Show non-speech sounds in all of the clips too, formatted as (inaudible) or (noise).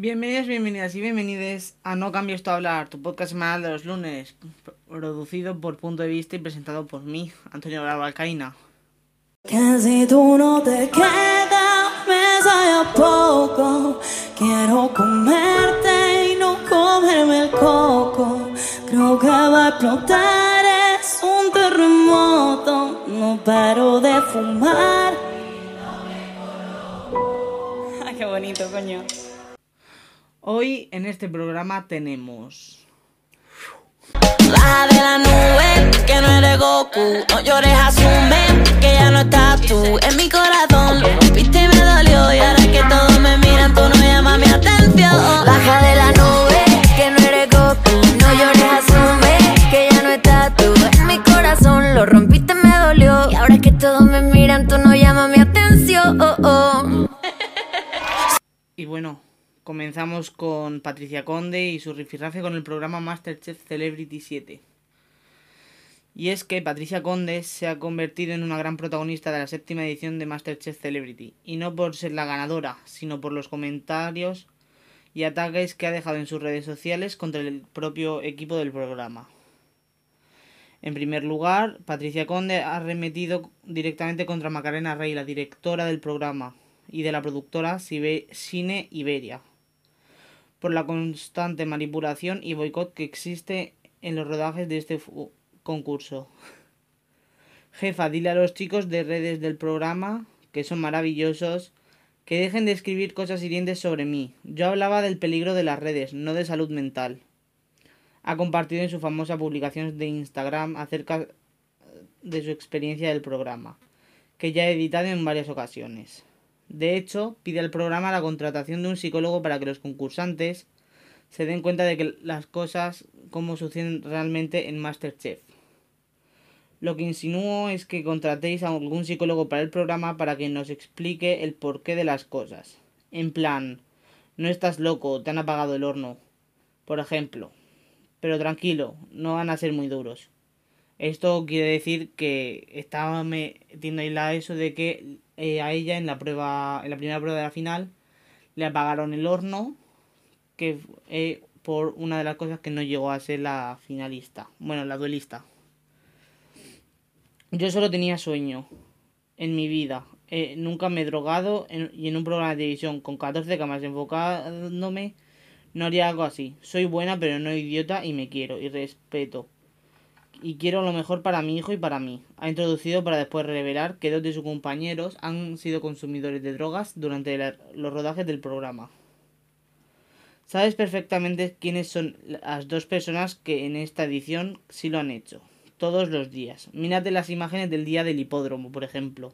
Bienvenidos, bienvenidas y bienvenides a No Cambies tu Hablar, tu podcast semanal de los lunes, producido por Punto de Vista y presentado por mí, Antonio Bravo Alcaína. Que si tú no te quedas, me sabe a poco. Quiero comerte y no comerme el coco. Creo que va a explotar, es un terremoto. No paro de fumar. Ay, qué bonito, coño. Hoy en este programa tenemos... Baja de la nube, que no eres Goku. No llores, asume que ya no estás tú en mi corazón. Lo rompiste y me dolió. Y ahora que todos me miran, tú no llamas mi atención. Baja de la nube, que no eres Goku. No llores, asume que ya no estás tú en mi corazón. Lo rompiste, me dolió. Y ahora que todos me miran, tú no llamas mi atención. Y bueno, comenzamos con Patricia Conde y su rifirrafe con el programa Masterchef Celebrity 7. Y es que Patricia Conde se ha convertido en una gran protagonista de la séptima edición de Masterchef Celebrity. Y no por ser la ganadora, sino por los comentarios y ataques que ha dejado en sus redes sociales contra el propio equipo del programa. En primer lugar, Patricia Conde ha remetido directamente contra Macarena Rey, la directora del programa, y de la productora Cine Iberia, por la constante manipulación y boicot que existe en los rodajes de este concurso. Jefa, dile a los chicos de redes del programa, que son maravillosos, que dejen de escribir cosas hirientes sobre mí. Yo hablaba del peligro de las redes, no de salud mental. Ha compartido en su famosa publicación de Instagram acerca de su experiencia del programa, que ya ha editado en varias ocasiones. De hecho, pide al programa la contratación de un psicólogo para que los concursantes se den cuenta de que las cosas como suceden realmente en Masterchef. Lo que insinúo es que contratéis a algún psicólogo para el programa para que nos explique el porqué de las cosas. En plan, no estás loco, te han apagado el horno. Por ejemplo. Pero tranquilo, no van a ser muy duros. Esto quiere decir que estaba metiendo ahí la eso de que eh, a ella en la prueba, en la primera prueba de la final, le apagaron el horno, que eh, por una de las cosas que no llegó a ser la finalista, bueno, la duelista. Yo solo tenía sueño en mi vida. Eh, nunca me he drogado y en un programa de televisión con 14 cámaras enfocándome no haría algo así. Soy buena pero no idiota y me quiero y respeto. Y quiero lo mejor para mi hijo y para mí. Ha introducido para después revelar que dos de sus compañeros han sido consumidores de drogas durante los rodajes del programa. Sabes perfectamente quiénes son las dos personas que en esta edición sí lo han hecho todos los días. Mírate las imágenes del día del hipódromo, por ejemplo.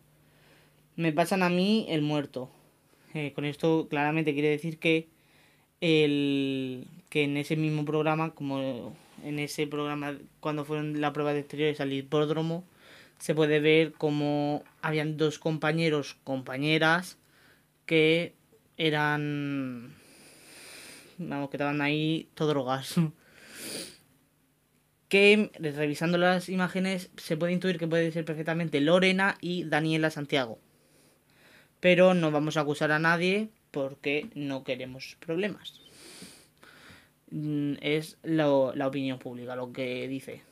Me pasan a mí el muerto. Eh, con esto claramente quiere decir que el que en ese mismo programa, como en ese programa cuando fueron la prueba de exteriores al hipódromo, se puede ver como habían dos compañeros, compañeras que eran vamos, que estaban ahí todo drogas. (laughs) que revisando las imágenes se puede intuir que puede ser perfectamente Lorena y Daniela Santiago. Pero no vamos a acusar a nadie porque no queremos problemas. Mm, es la opinión pública lo que dice.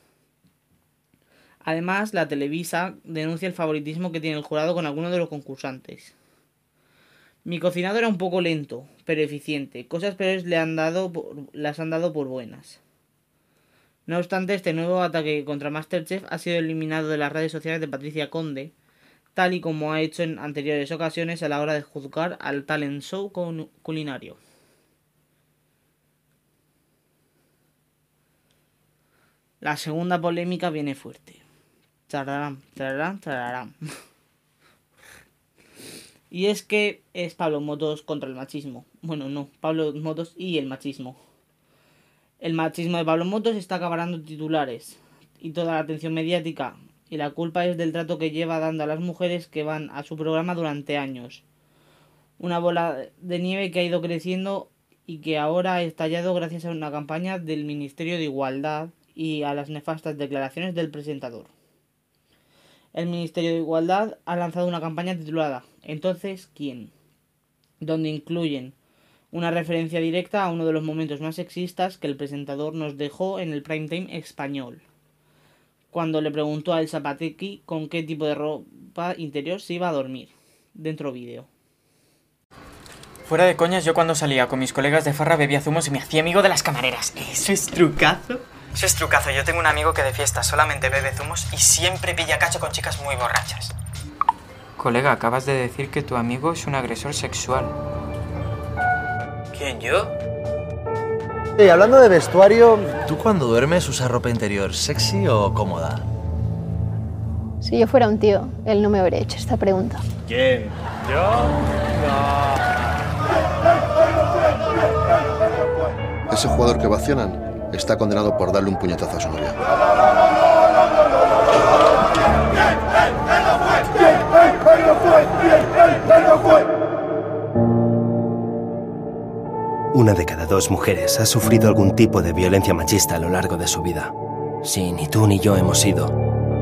Además, la Televisa denuncia el favoritismo que tiene el jurado con algunos de los concursantes. Mi cocinado era un poco lento, pero eficiente. Cosas peores le han dado las han dado por buenas. No obstante, este nuevo ataque contra Masterchef ha sido eliminado de las redes sociales de Patricia Conde, tal y como ha hecho en anteriores ocasiones a la hora de juzgar al talent show culinario. La segunda polémica viene fuerte. Y es que es Pablo Motos contra el machismo. Bueno, no, Pablo Motos y el machismo. El machismo de Pablo Motos está acaparando titulares y toda la atención mediática, y la culpa es del trato que lleva dando a las mujeres que van a su programa durante años. Una bola de nieve que ha ido creciendo y que ahora ha estallado gracias a una campaña del Ministerio de Igualdad y a las nefastas declaraciones del presentador. El Ministerio de Igualdad ha lanzado una campaña titulada Entonces, ¿quién? donde incluyen una referencia directa a uno de los momentos más sexistas que el presentador nos dejó en el prime time español, cuando le preguntó a El Zapatequi con qué tipo de ropa interior se iba a dormir. Dentro vídeo. Fuera de coñas, yo cuando salía con mis colegas de farra bebía zumos y me hacía amigo de las camareras. ¿Eso es trucazo? Eso es trucazo. Yo tengo un amigo que de fiesta solamente bebe zumos y siempre pilla cacho con chicas muy borrachas. Colega, acabas de decir que tu amigo es un agresor sexual. ¿Quién, yo? Y hablando de vestuario, ¿tú cuando duermes usas ropa interior sexy o cómoda? Si yo fuera un tío, él no me habría hecho esta pregunta. ¿Quién? ¿Yo? Ese jugador que vacionan está condenado por darle un puñetazo a su novia. Una de cada dos mujeres ha sufrido algún tipo de violencia machista a lo largo de su vida. Si ni tú ni yo hemos sido,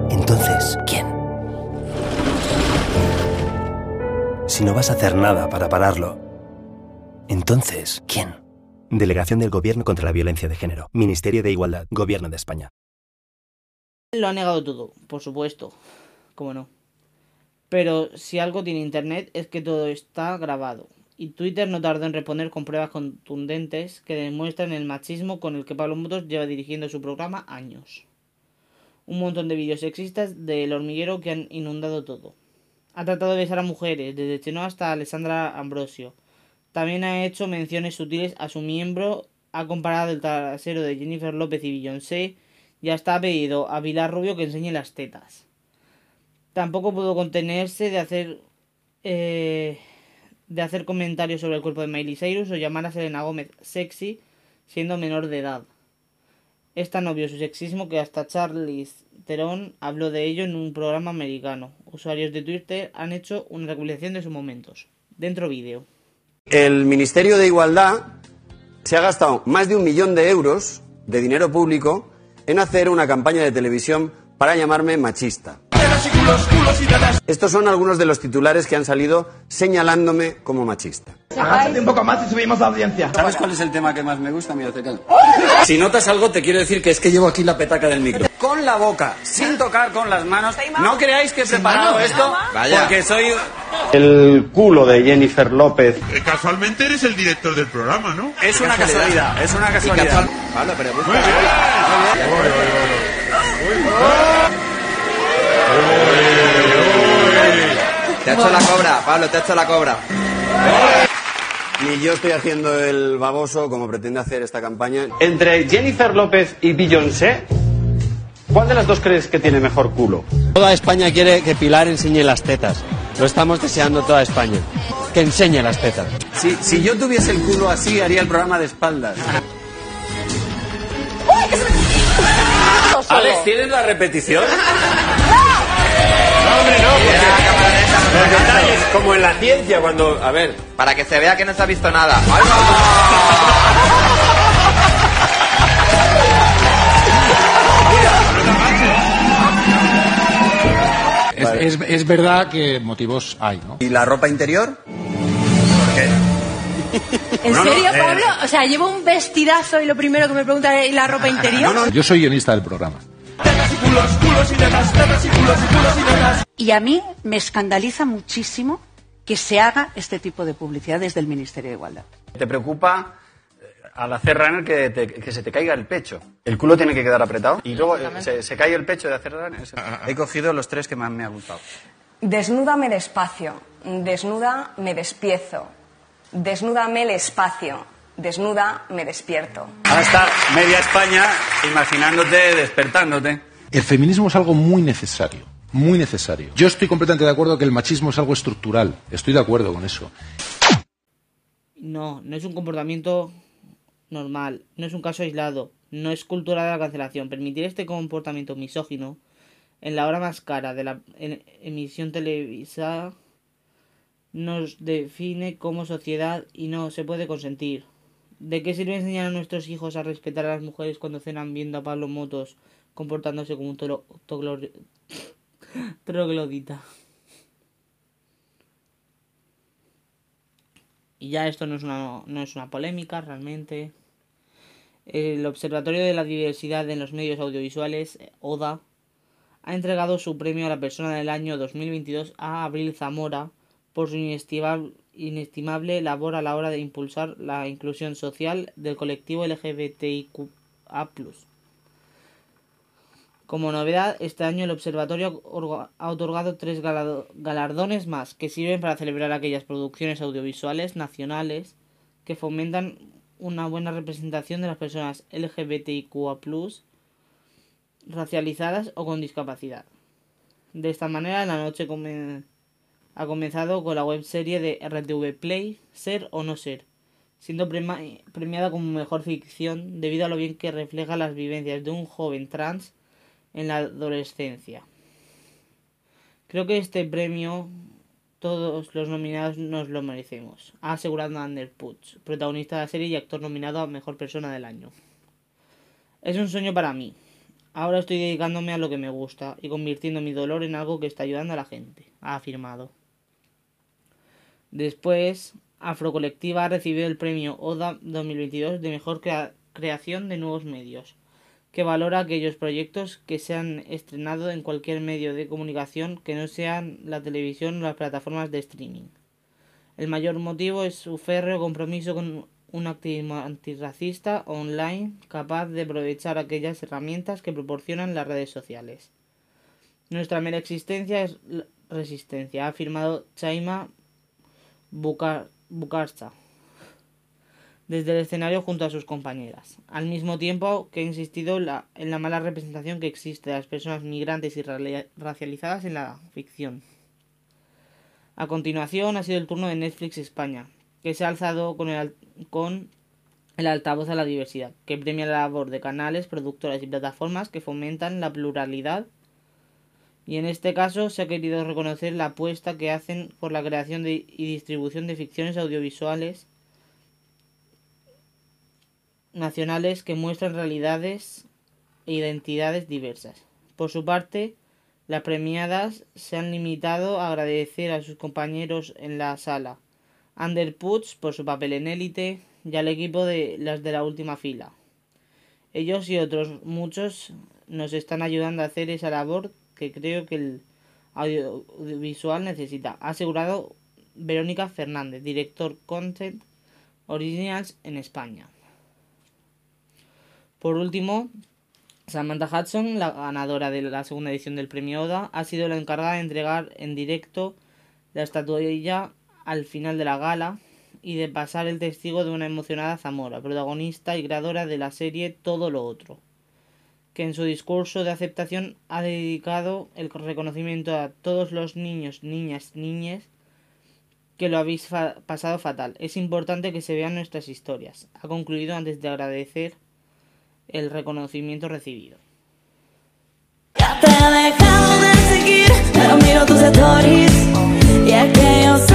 entonces, ¿quién? Si no vas a hacer nada para pararlo, entonces, ¿quién? Delegación del Gobierno contra la Violencia de Género. Ministerio de Igualdad. Gobierno de España. Lo ha negado todo, por supuesto. Cómo no. Pero si algo tiene internet es que todo está grabado. Y Twitter no tardó en responder con pruebas contundentes que demuestran el machismo con el que Pablo Motos lleva dirigiendo su programa años. Un montón de vídeos sexistas del hormiguero que han inundado todo. Ha tratado de besar a mujeres, desde Chenoa hasta Alessandra Ambrosio. También ha hecho menciones sutiles a su miembro, ha comparado el trasero de Jennifer López y Beyoncé y hasta ha pedido a Pilar Rubio que enseñe las tetas. Tampoco pudo contenerse de hacer eh, de hacer comentarios sobre el cuerpo de Miley Cyrus o llamar a Selena Gómez sexy siendo menor de edad. Es tan obvio su sexismo que hasta Charlize Theron habló de ello en un programa americano. Usuarios de Twitter han hecho una recopilación de sus momentos. Dentro vídeo. El Ministerio de Igualdad se ha gastado más de un millón de euros de dinero público en hacer una campaña de televisión para llamarme machista. Estos son algunos de los titulares que han salido señalándome como machista. Agáchate un poco más y subimos la audiencia. ¿Sabes cuál es el tema que más me gusta? Mira. Si notas algo, te quiero decir que es que llevo aquí la petaca del micro. Con la boca, sin tocar con las manos. No creáis que he preparado esto porque soy... El culo de Jennifer López. Eh, Casualmente eres el director del programa, ¿no? Es una casualidad, es una casualidad. Pablo, pero busca- Muy bien. Te ha hecho la cobra, Pablo, te ha hecho la cobra. Ni yo estoy haciendo el baboso como pretende hacer esta campaña. Entre Jennifer López y Beyoncé, ¿cuál de las dos crees que tiene mejor culo? Toda España quiere que Pilar enseñe las tetas. Lo estamos deseando toda España. Que enseñe las tetas. Si, si yo tuviese el culo así, haría el programa de espaldas. Alex, ¿tienes la repetición? (laughs) No, hombre, no, porque los detalles, como en la ciencia, cuando... A ver, Para que se vea que no se ha visto nada. (laughs) ¡Ahí Es, es- es verdad que motivos hay, ¿no? ¿y la ropa interior? ¿En No, no, serio, eh, Pablo? O sea, llevo un vestidazo y lo primero que me preguntan es ¿y la ropa (laughs) interior? Yo soy guionista del programa. Y a mí me escandaliza muchísimo que se haga este tipo de publicidad desde el Ministerio de Igualdad. ¿Te preocupa eh, al hacer runner que, te- que se te caiga el pecho? El culo tiene que quedar apretado y luego eh, se, se cae el pecho de hacer runner. He cogido los tres que más me han gustado. Desnúdame despacio, desnuda me despiezo, desnúdame el espacio, desnuda me despierto. Ahora está media España imaginándote, despertándote. El feminismo es algo muy necesario, muy necesario. Yo estoy completamente de acuerdo que el machismo es algo estructural. Estoy de acuerdo con eso. No, no es un comportamiento normal, no es un caso aislado, no es cultura de la cancelación. Permitir este comportamiento misógino en la hora más cara de la emisión televisada nos define como sociedad y no se puede consentir. ¿De qué sirve enseñar a nuestros hijos a respetar a las mujeres cuando cenan viendo a Pablo Motos comportándose como un (laughs) troglodita? Y ya esto no es una, no es una polémica realmente. El Observatorio de la Diversidad en los Medios Audiovisuales, ODA, ha entregado su premio a la persona del año 2022 a Abril Zamora por su inestimable, inestimable labor a la hora de impulsar la inclusión social del colectivo LGBTIQA. Como novedad, este año el observatorio ha otorgado tres galardones más que sirven para celebrar aquellas producciones audiovisuales nacionales que fomentan una buena representación de las personas LGBTIQA+, racializadas o con discapacidad. De esta manera, la noche ha comenzado con la webserie de RTV Play, Ser o No Ser, siendo premiada como mejor ficción debido a lo bien que refleja las vivencias de un joven trans en la adolescencia. Creo que este premio todos los nominados nos lo merecemos, ha asegurado Ander Putz, protagonista de la serie y actor nominado a Mejor Persona del Año. Es un sueño para mí. Ahora estoy dedicándome a lo que me gusta y convirtiendo mi dolor en algo que está ayudando a la gente, ha afirmado. Después, Afrocolectiva ha recibido el premio ODA 2022 de Mejor Creación de Nuevos Medios que valora aquellos proyectos que se han estrenado en cualquier medio de comunicación que no sean la televisión o las plataformas de streaming. El mayor motivo es su férreo compromiso con un activismo antirracista online capaz de aprovechar aquellas herramientas que proporcionan las redes sociales. Nuestra mera existencia es resistencia, ha afirmado Chaima Bukarcha desde el escenario junto a sus compañeras, al mismo tiempo que ha insistido en la, mala representación que existe de las personas migrantes y racializadas en la ficción. A continuación ha sido el turno de Netflix España, que se ha alzado con el, con el altavoz a la diversidad, que premia la labor de canales, productoras y plataformas que fomentan la pluralidad y en este caso se ha querido reconocer la apuesta que hacen por la creación y distribución de ficciones audiovisuales nacionales que muestran realidades e identidades diversas. Por su parte, las premiadas se han limitado a agradecer a sus compañeros en la sala, Ander por su papel en élite y al equipo de las de la última fila. Ellos y otros muchos nos están ayudando a hacer esa labor que creo que el audiovisual necesita, ha asegurado Verónica Fernández, director Content Originals en España. Por último, Samantha Hudson, la ganadora de la segunda edición del premio ODA, ha sido la encargada de entregar en directo la estatuilla al final de la gala y de pasar el testigo de una emocionada Zamora, protagonista y creadora de la serie Todo lo Otro, que en su discurso de aceptación ha dedicado el reconocimiento a todos los niños, niñas, niñes que lo habéis pasado fatal. Es importante que se vean nuestras historias. Ha concluido antes de agradecer el reconocimiento recibido. Ya te de seguir, pero tus Y es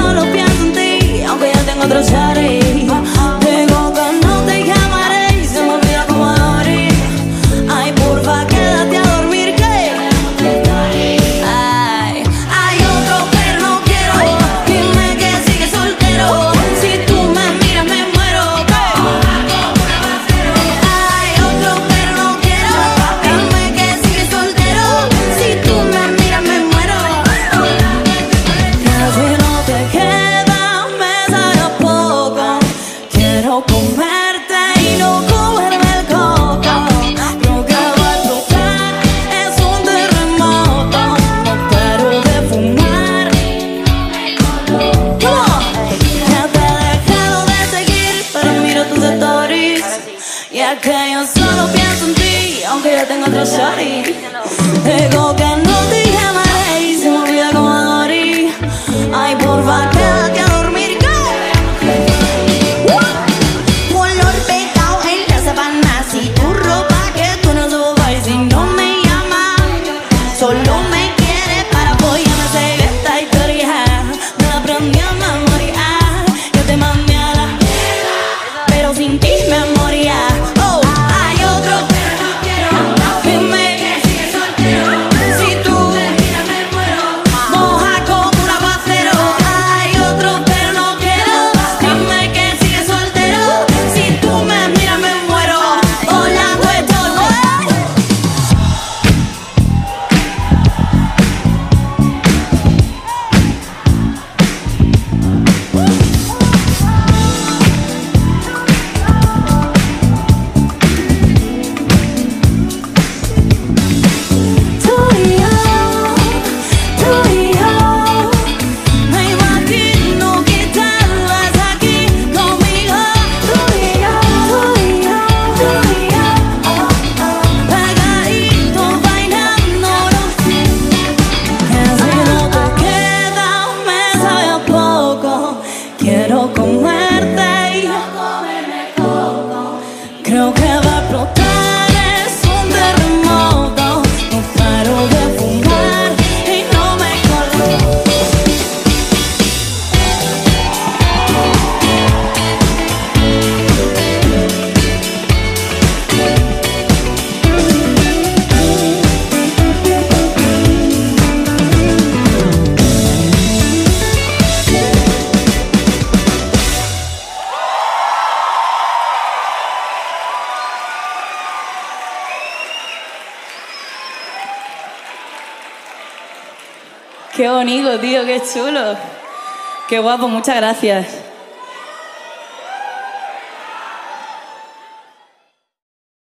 Qué bonito, tío, qué chulo. Qué guapo, muchas gracias.